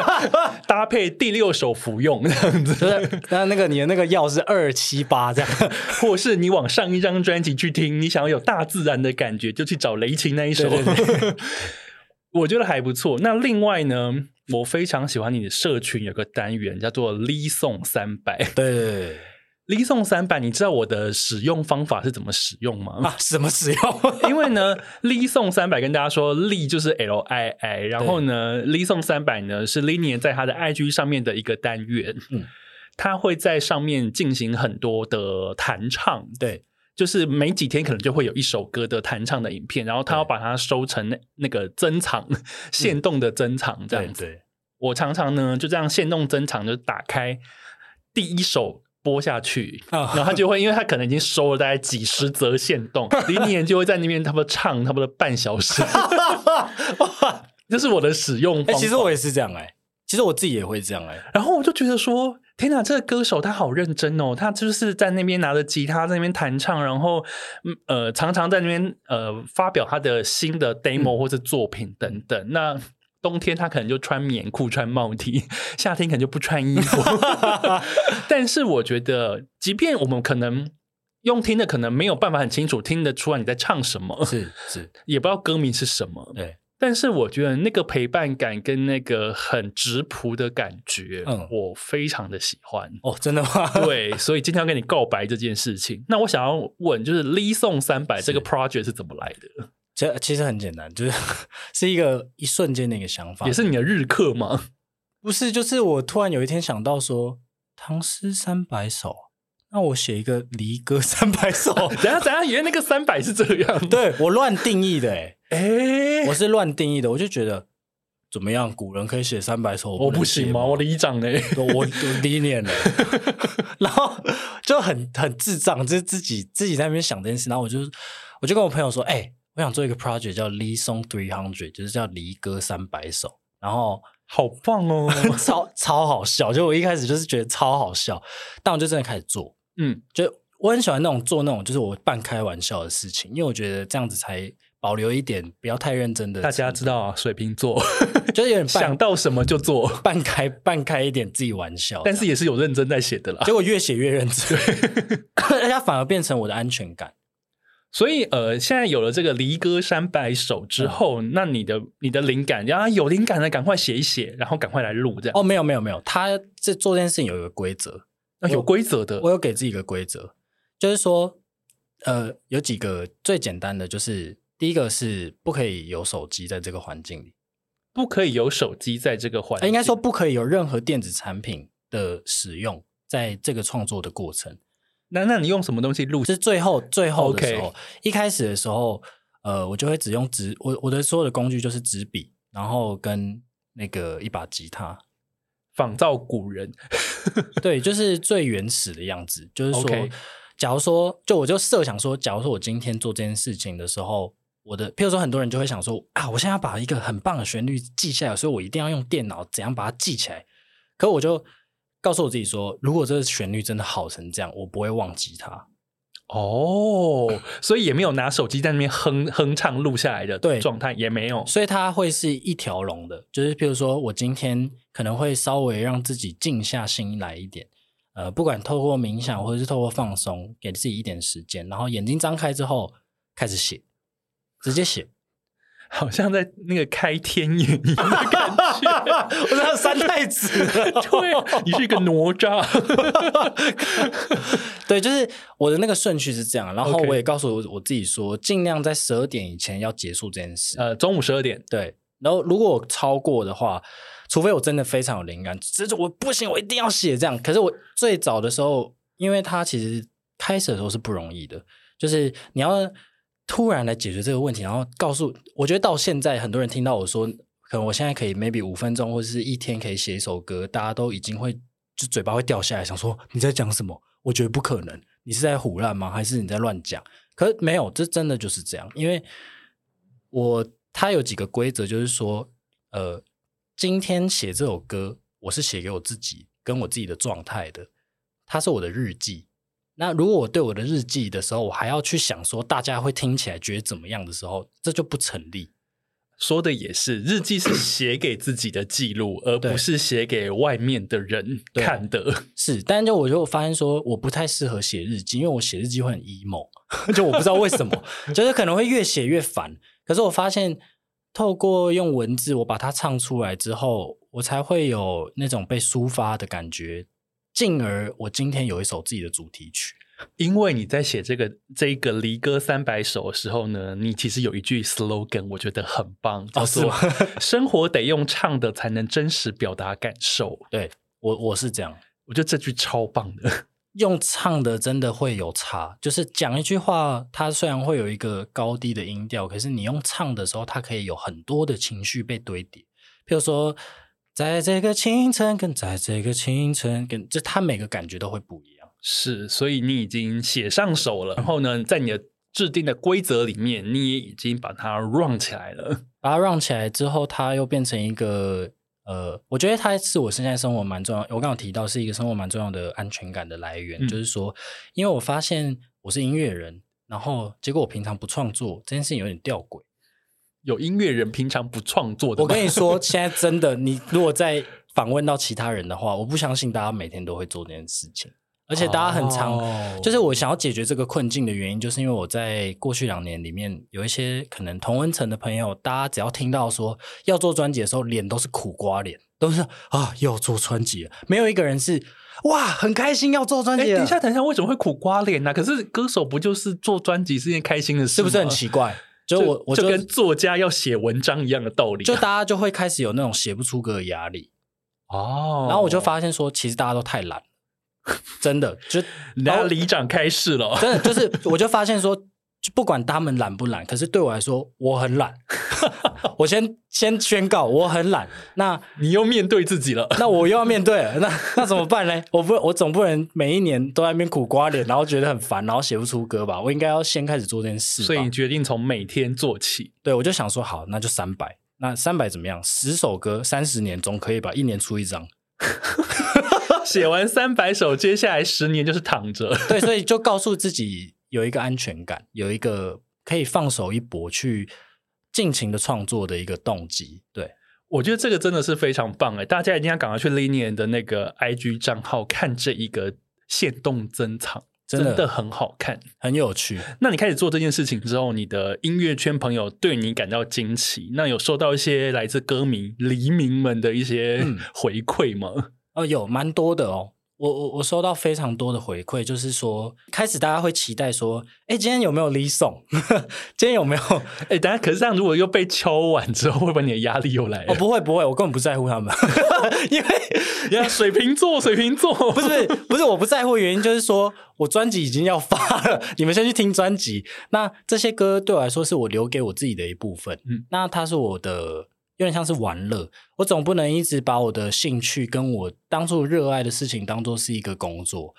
搭配第六首服用这样子。那那个你的那个药是二七八这样，或是你往上一张专辑去听，你想要有大自然的感觉，就去找雷琴那一首。对对对我觉得还不错。那另外呢，我非常喜欢你的社群有个单元叫做 Lee 颂三百。对对对。Lee 颂三百，你知道我的使用方法是怎么使用吗？啊，怎么使用？因为呢，Lee 颂三百跟大家说，Lee 就是 L I I，然后呢，Lee 颂三百呢是 Linier 在他的 IG 上面的一个单元，嗯，他会在上面进行很多的弹唱，对，就是每几天可能就会有一首歌的弹唱的影片，然后他要把它收成那那个珍藏，限动的珍藏这样子。对，我常常呢就这样限动珍藏，就打开第一首。播下去，然后他就会，因为他可能已经收了大概几十则限动，林年就会在那边差不多唱差不多半小时，这是我的使用方法。欸，其实我也是这样哎，欸，其实我自己也会这样哎，欸。然后我就觉得说，天哪，这个歌手他好认真哦，他就是在那边拿着吉他在那边弹唱，然后呃，常常在那边呃发表他的新的 demo 或者作品等等。嗯、那冬天他可能就穿棉裤、穿帽 T，夏天可能就不穿衣服。但是我觉得，即便我们可能用听的，可能没有办法很清楚听得出来你在唱什么，是是，也不知道歌名是什么。对，但是我觉得那个陪伴感跟那个很质朴的感觉，嗯，我非常的喜欢。哦，真的吗？对，所以今天要跟你告白这件事情。那我想要问，就是 Lee 颂三百这个 project 是怎么来的？这其实很简单，就是 是一个一瞬间的一个想法。也是你的日课吗？不是，就是我突然有一天想到说，唐诗三百首，那我写一个离歌三百首。等下等下，原来那个三百是这样？对，我乱定义的，哎哎、欸，我是乱定义的，我就觉得怎么样？古人可以写三百首，我不行吗？我里长呢？我我理念呢？然后就很很智障，就是自己自己在那边想这件事，然后我就我就跟我朋友说，哎、欸。我想做一个 project 叫 Lee Song Three Hundred，就是叫离歌三百首，然后好棒哦，超超好笑。就我一开始就是觉得超好笑，但我就真的开始做，嗯，就我很喜欢那种做那种就是我半开玩笑的事情，因为我觉得这样子才保留一点不要太认真的。大家知道啊，水瓶座 就是有点想到什么就做，半开半开一点自己玩笑，但是也是有认真在写的啦。结果越写越认真，大家反而变成我的安全感。所以，呃，现在有了这个离歌三百首之后，嗯、那你的你的灵感，然后有灵感的赶快写一写，然后赶快来录这样。哦，没有没有没有，他这做这件事情有一个规则，那有规则的。我有给自己一个规则，就是说，呃，有几个最简单的，就是第一个是不可以有手机在这个环境里，不可以有手机在这个环境，应该说不可以有任何电子产品的使用在这个创作的过程。那那你用什么东西录？是最后最后的时候.一开始的时候，呃，我就会只用纸，我我的所有的工具就是纸笔，然后跟那个一把吉他，仿造古人，对，就是最原始的样子。就是说.假如说，就我就设想说，假如说我今天做这件事情的时候，我的，譬如说，很多人就会想说，啊，我现在要把一个很棒的旋律记下来，所以我一定要用电脑怎样把它记起来。可我就。告诉我自己说，如果这个旋律真的好成这样，我不会忘记它。哦，所以也没有拿手机在那边哼哼唱录下来的对状态也没有，所以它会是一条龙的。就是譬如说我今天可能会稍微让自己静下心来一点，呃，不管透过冥想或者是透过放松，给自己一点时间，然后眼睛张开之后开始写，直接写。好像在那个开天眼一样的感觉，我是三太子，对，你是一个哪吒，对，就是我的那个顺序是这样，然后我也告诉我我自己说，尽量在十二点以前要结束这件事，呃，中午十二点，对，然后如果我超过的话，除非我真的非常有灵感，这是我不行，我一定要写这样。可是我最早的时候，因为它其实开始的时候是不容易的，就是你要。突然来解决这个问题，然后告诉我觉得到现在很多人听到我说，可能我现在可以 maybe 五分钟或者是一天可以写一首歌，大家都已经会就嘴巴会掉下来，想说你在讲什么？我觉得不可能，你是在胡乱吗？还是你在乱讲？可是没有，这真的就是这样，因为我他有几个规则，就是说，呃，今天写这首歌，我是写给我自己跟我自己的状态的，它是我的日记。那如果我对我的日记的时候，我还要去想说大家会听起来觉得怎么样的时候，这就不成立。说的也是，日记是写给自己的记录，而不是写给外面的人看的。是，但就我就发现说，我不太适合写日记，因为我写日记会很 emo，就我不知道为什么，就是可能会越写越烦。可是我发现，透过用文字，我把它唱出来之后，我才会有那种被抒发的感觉。进而，我今天有一首自己的主题曲，因为你在写这个这个离歌三百首的时候呢，你其实有一句 slogan，我觉得很棒，叫做“ 生活得用唱的才能真实表达感受”。对，我我是这样，我觉得这句超棒的，用唱的真的会有差，就是讲一句话，它虽然会有一个高低的音调，可是你用唱的时候，它可以有很多的情绪被堆叠，譬如说。在这个清晨，跟在这个清晨，跟就他每个感觉都会不一样。是，所以你已经写上手了，然后呢，在你的制定的规则里面，你也已经把它 run 起来了。把它 run 起来之后，它又变成一个呃，我觉得它是我现在生活蛮重要。我刚刚提到是一个生活蛮重要的安全感的来源，嗯、就是说，因为我发现我是音乐人，然后结果我平常不创作，这件事情有点吊诡。有音乐人平常不创作的，我跟你说，现在真的，你如果再访问到其他人的话，我不相信大家每天都会做这件事情。而且大家很常，哦、就是我想要解决这个困境的原因，就是因为我在过去两年里面有一些可能同温层的朋友，大家只要听到说要做专辑的时候，脸都是苦瓜脸，都是啊要做专辑了，没有一个人是哇很开心要做专辑。等一下，等一下，为什么会苦瓜脸呢、啊？可是歌手不就是做专辑是件开心的事，是不是很奇怪？就我，我就，就跟作家要写文章一样的道理，就大家就会开始有那种写不出歌的压力哦。然后我就发现说，其实大家都太懒，真的就 然后里长开始了，真的就是我就发现说。就不管他们懒不懒，可是对我来说，我很懒。我先 先宣告，我很懒。那你又面对自己了，那我又要面对了，那 那怎么办呢？我不，我总不能每一年都在那边苦瓜脸，然后觉得很烦，然后写不出歌吧？我应该要先开始做这件事。所以你决定从每天做起。对，我就想说，好，那就三百。那三百怎么样？十首歌，三十年总可以吧？一年出一张，写完三百首，接下来十年就是躺着。对，所以就告诉自己。有一个安全感，有一个可以放手一搏去尽情的创作的一个动机。对，我觉得这个真的是非常棒哎！大家一定要赶快去 Linian 的那个 IG 账号看这一个限动珍藏，真的，真的很好看，很有趣。那你开始做这件事情之后，你的音乐圈朋友对你感到惊奇，那有收到一些来自歌迷黎明们的一些回馈吗？嗯、哦，有蛮多的哦。我我我收到非常多的回馈，就是说，开始大家会期待说，哎，今天有没有 Lee Song？今天有没有？哎，等下，可是这样，如果又被敲完之后，会不会你的压力又来了？哦，不会不会，我根本不在乎他们，因为 你看水瓶座，水瓶座，不是不是，我不在乎的原因就是说我专辑已经要发了，你们先去听专辑。那这些歌对我来说，是我留给我自己的一部分。嗯，那它是我的。有点像是玩乐，我总不能一直把我的兴趣跟我当初热爱的事情当做是一个工作。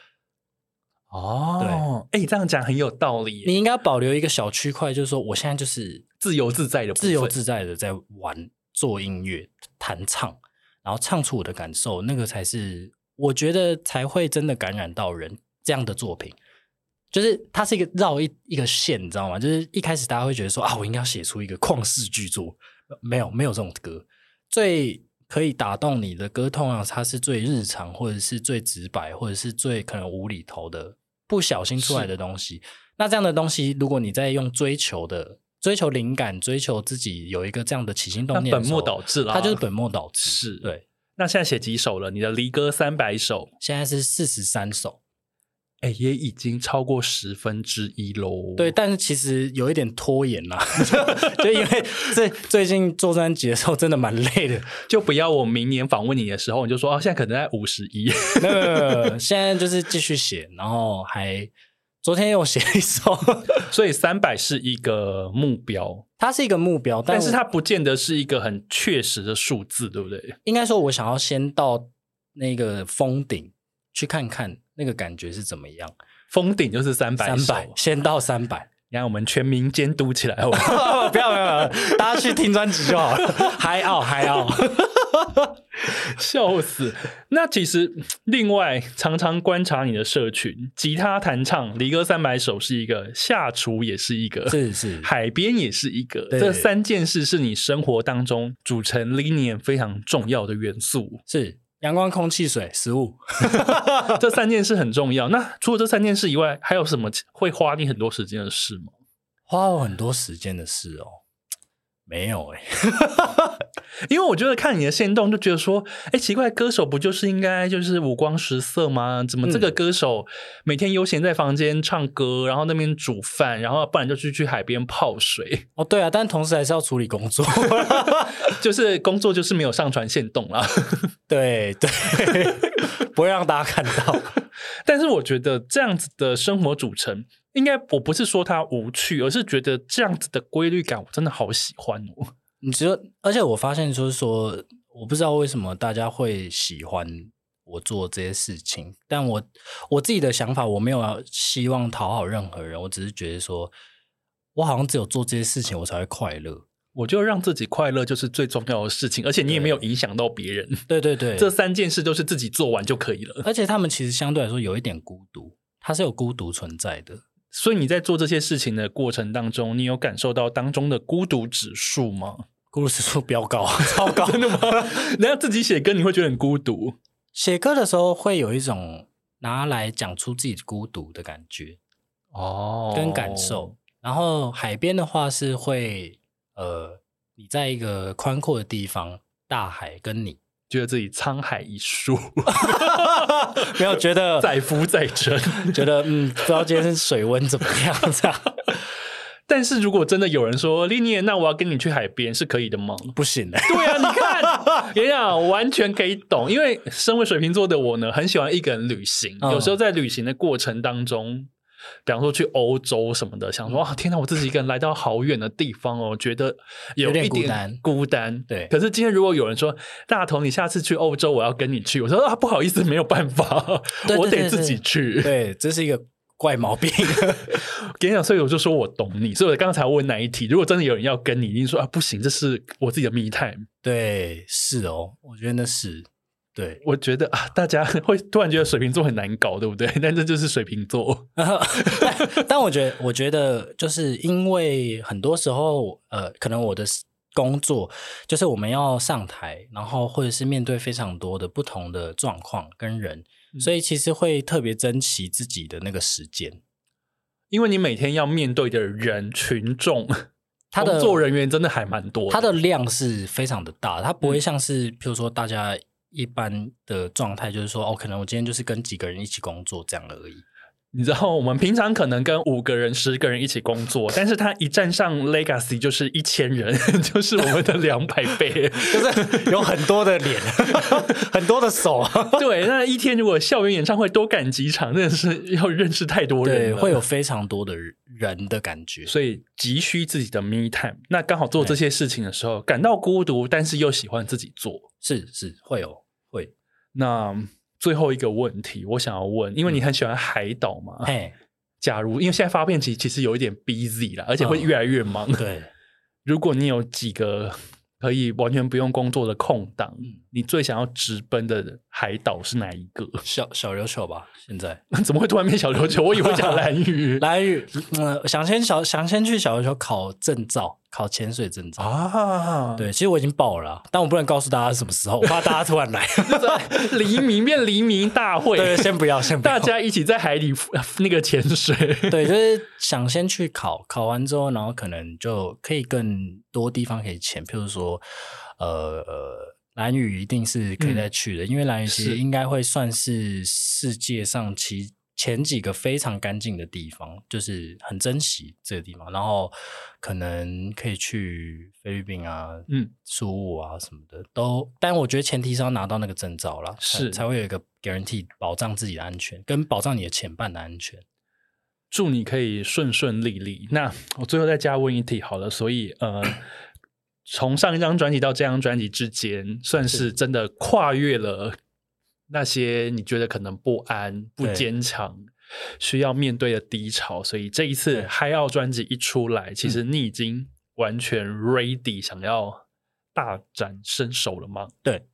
哦，对，哎，这样讲很有道理。你应该保留一个小区块，就是说，我现在就是自由自在的、自由自在的在玩、做音乐、弹唱，然后唱出我的感受，那个才是我觉得才会真的感染到人。这样的作品，就是它是一个绕一一个线，你知道吗？就是一开始大家会觉得说啊，我应该要写出一个旷世巨作。没有没有这种歌，最可以打动你的歌，通常它是最日常，或者是最直白，或者是最可能无厘头的，不小心出来的东西。那这样的东西，如果你在用追求的、追求灵感、追求自己有一个这样的起心动念，本末倒置了，它就是本末倒置。是对。那现在写几首了？你的离歌三百首，现在是四十三首。哎，也已经超过十分之一喽。对，但是其实有一点拖延啦，就因为这最近做专辑的时候真的蛮累的。就不要我明年访问你的时候，你就说哦，现在可能在五十一。没有没有没有，现在就是继续写，然后还昨天又写一首，所以三百是一个目标，它是一个目标，但，但是它不见得是一个很确实的数字，对不对？应该说，我想要先到那个峰顶去看看。那个感觉是怎么样？封顶就是三百，三百先到三百，让我们全民监督起来。不要不要，大家去听专辑就好了。嗨奥嗨奥，笑死！那其实另外常常观察你的社群，吉他弹唱离歌三百首是一个，下厨也是一个，是是，海边也是一个。这三件事是你生活当中组成 LINION 非常重要的元素，是。阳光、空气、水、食物，这三件事很重要。那除了这三件事以外，还有什么会花你很多时间的事吗？花我很多时间的事哦。没有哎、欸，因为我觉得看你的线动就觉得说，哎，奇怪，歌手不就是应该就是五光十色吗？怎么这个歌手每天悠闲在房间唱歌，然后那边煮饭，然后不然就去去海边泡水？哦，对啊，但同时还是要处理工作，就是工作就是没有上传线动啦。对 对，不会让大家看到。但是我觉得这样子的生活组成。应该我不是说它无趣，而是觉得这样子的规律感，我真的好喜欢哦。你只有？而且我发现就是说，我不知道为什么大家会喜欢我做这些事情，但我我自己的想法，我没有要希望讨好任何人，我只是觉得说，我好像只有做这些事情，我才会快乐。我就让自己快乐就是最重要的事情，而且你也没有影响到别人。对对对，这三件事都是自己做完就可以了。而且他们其实相对来说有一点孤独，它是有孤独存在的。所以你在做这些事情的过程当中，你有感受到当中的孤独指数吗？孤独指数飙高，超高，真的吗？人家自己写歌，你会觉得很孤独。写歌的时候会有一种拿来讲出自己孤独的感觉哦，跟感受。然后海边的话是会，呃，你在一个宽阔的地方，大海跟你。觉得自己沧海一粟，没有觉得 载浮载沉，觉得嗯，不知道今天水温怎么样这样。但是如果真的有人说 LINION，那我要跟你去海边，是可以的吗？不行的。对啊，你看，跟你讲，完全可以懂，因为身为水瓶座的我呢，很喜欢一个人旅行，嗯、有时候在旅行的过程当中。比方说去欧洲什么的，想说啊，天哪，我自己一个人来到好远的地方哦，觉得有一点孤单。孤单，对。可是今天如果有人说，大头，你下次去欧洲，我要跟你去，我说啊，不好意思，没有办法，对对对对，我得自己去。对，这是一个怪毛病。跟你讲，所以我就说我懂你。所以我刚才问那一题，如果真的有人要跟你，一定说啊，不行，这是我自己的 me time。对，是哦，我觉得那是。对，我觉得啊，大家 会突然觉得水瓶座很难搞，对不对？但这就是水瓶座。但，但我觉得，我觉得就是因为很多时候，呃，可能我的工作就是我们要上台，然后或者是面对非常多的不同的状况跟人，嗯、所以其实会特别珍惜自己的那个时间，因为你每天要面对的人群众，他的工作人员真的还蛮多，他的量是非常的大，他不会像是、嗯、譬如说大家。一般的状态就是说，哦，可能我今天就是跟几个人一起工作这样而已。你知道，我们平常可能跟五个人、十个人一起工作，但是他一站上 Legacy 就是一千人，就是我们的两百倍，就是有很多的脸，很多的手。对，那一天如果校园演唱会多赶几场，真的是要认识太多人，会有非常多的人的感觉，所以急需自己的 me time。那刚好做这些事情的时候，感到孤独，但是又喜欢自己做，是是会有会那。最后一个问题，我想要问，因为你很喜欢海岛嘛？嘿、嗯，假如因为现在发片期其实有一点 busy 了，而且会越来越忙。嗯、对，如果你有几个可以完全不用工作的空档，嗯、你最想要直奔的海岛是哪一个？小小琉球吧。现在 怎么会突然变小琉球？我以为讲蓝屿。蓝屿，嗯，想先小想先去小琉球考证照，考潜水证照啊。对，其实我已经报了，但我不能告诉大家什么时候，我怕大家突然来。黎明变黎明大会，对，先不要，先不要。大家一起在海里那个潜水。对，就是想先去考，考完之后，然后可能就可以更多地方可以潜，譬如说，呃呃。兰屿一定是可以再去的，嗯、因为蓝屿其实应该会算是世界上其前几个非常干净的地方，就是很珍惜这个地方。然后可能可以去菲律宾啊、嗯，苏武啊什么的都，但我觉得前提是要拿到那个证照啦，是才，才会有一个 guarantee 保障自己的安全，跟保障你的前半的安全。祝你可以顺顺利利。那我最后再加问一题好了，所以呃。从上一张专辑到这张专辑之间，算是真的跨越了那些你觉得可能不安、不坚强、需要面对的低潮。所以这一次《High Out》专辑一出来，其实你已经完全 ready 想要大展身手了吗？对，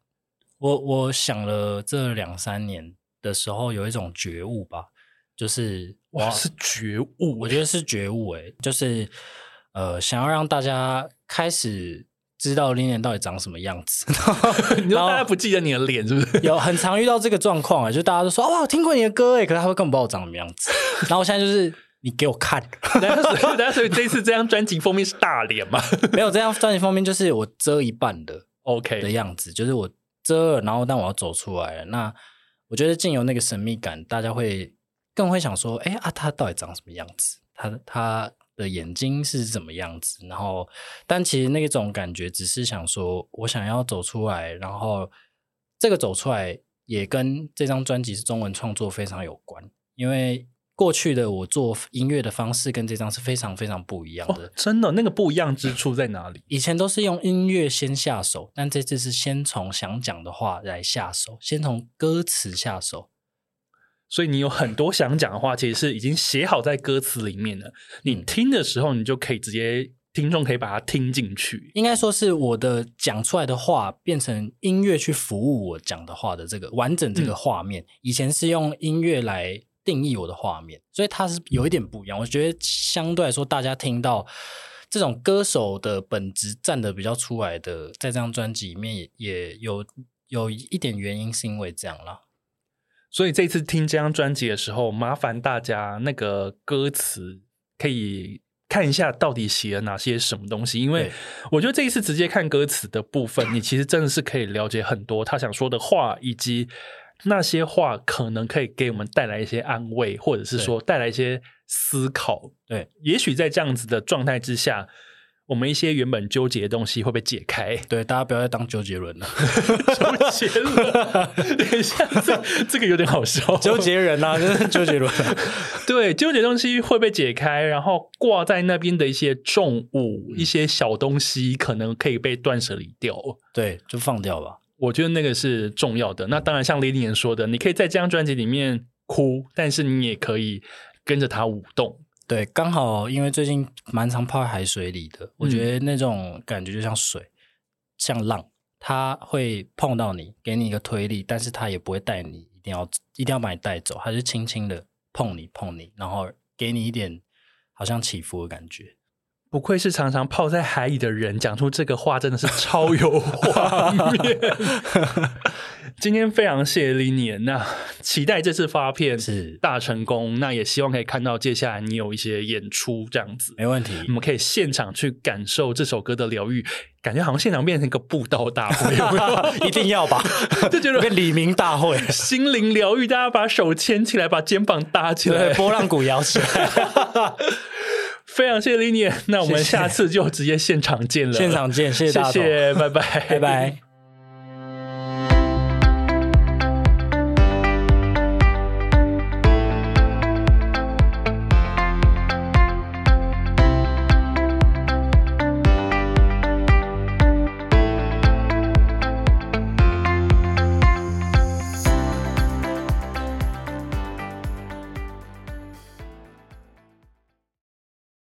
我，我想了这两三年的时候，有一种觉悟吧，就是哇，是觉悟，我觉得是觉悟、欸，诶，就是。呃，想要让大家开始知道 Linian 到底长什么样子，你说大家不记得你的脸是不是？有很常遇到这个状况啊，就大家都说哇，我听过你的歌哎，可是他会根本不知道我长什么样子。然后我现在就是你给我看，大家所以这次这张专辑封面是大脸吗？没有，这张专辑封面就是我遮一半的 OK 的样子，就是我遮了，然后但我要走出来了。那我觉得经由那个神秘感，大家会更会想说，哎啊，他到底长什么样子？他他。的眼睛是怎么样子？然后，但其实那种感觉只是想说，我想要走出来，然后这个走出来也跟这张专辑是中文创作非常有关。因为过去的我做音乐的方式跟这张是非常非常不一样的。哦，真的，那个不一样之处在哪里？以前都是用音乐先下手，但这次是先从想讲的话来下手，先从歌词下手。所以你有很多想讲的话，其实是已经写好在歌词里面了。你听的时候，你就可以直接听众可以把它听进去。应该说是我的讲出来的话变成音乐去服务我讲的话的这个完整这个画面。嗯、以前是用音乐来定义我的画面，所以它是有一点不一样。我觉得相对来说，大家听到这种歌手的本质站得比较出来的，在这张专辑里面也也有有一点原因，是因为这样啦。所以这次听这张专辑的时候，麻烦大家那个歌词可以看一下到底写了哪些什么东西，因为我觉得这一次直接看歌词的部分，你其实真的是可以了解很多他想说的话，以及那些话可能可以给我们带来一些安慰，或者是说带来一些思考。对，也许在这样子的状态之下。我们一些原本纠结的东西会被解开，对，大家不要再当周杰伦了。周杰伦，等一下，这这个有点好笑。周杰人啊，就是周杰伦。对，纠结东西会被解开，然后挂在那边的一些重物、嗯、一些小东西，可能可以被断舍离掉。对，就放掉吧。我觉得那个是重要的。那当然，像 Linian 说的，你可以在这张专辑里面哭，但是你也可以跟着他舞动。对，刚好因为最近蛮常泡在海水里的，我觉得那种感觉就像水，嗯、像浪，它会碰到你，给你一个推力，但是它也不会带你，一定要一定要把你带走，它是轻轻的碰你碰你，然后给你一点好像起伏的感觉。不愧是常常泡在海里的人，讲出这个话真的是超有画面。今天非常谢谢 Linian，那期待这次发片是大成功，那也希望可以看到接下来你有一些演出这样子，没问题，我们可以现场去感受这首歌的疗愈，感觉好像现场变成一个布道大会，一定要吧？就觉得跟李明大会，心灵疗愈，大家把手牵起来，把肩膀搭起来，波浪鼓摇起来。非常谢谢 Linian，那我们下次就直接现场见了。现场见，谢谢大家，谢谢，拜拜，拜拜。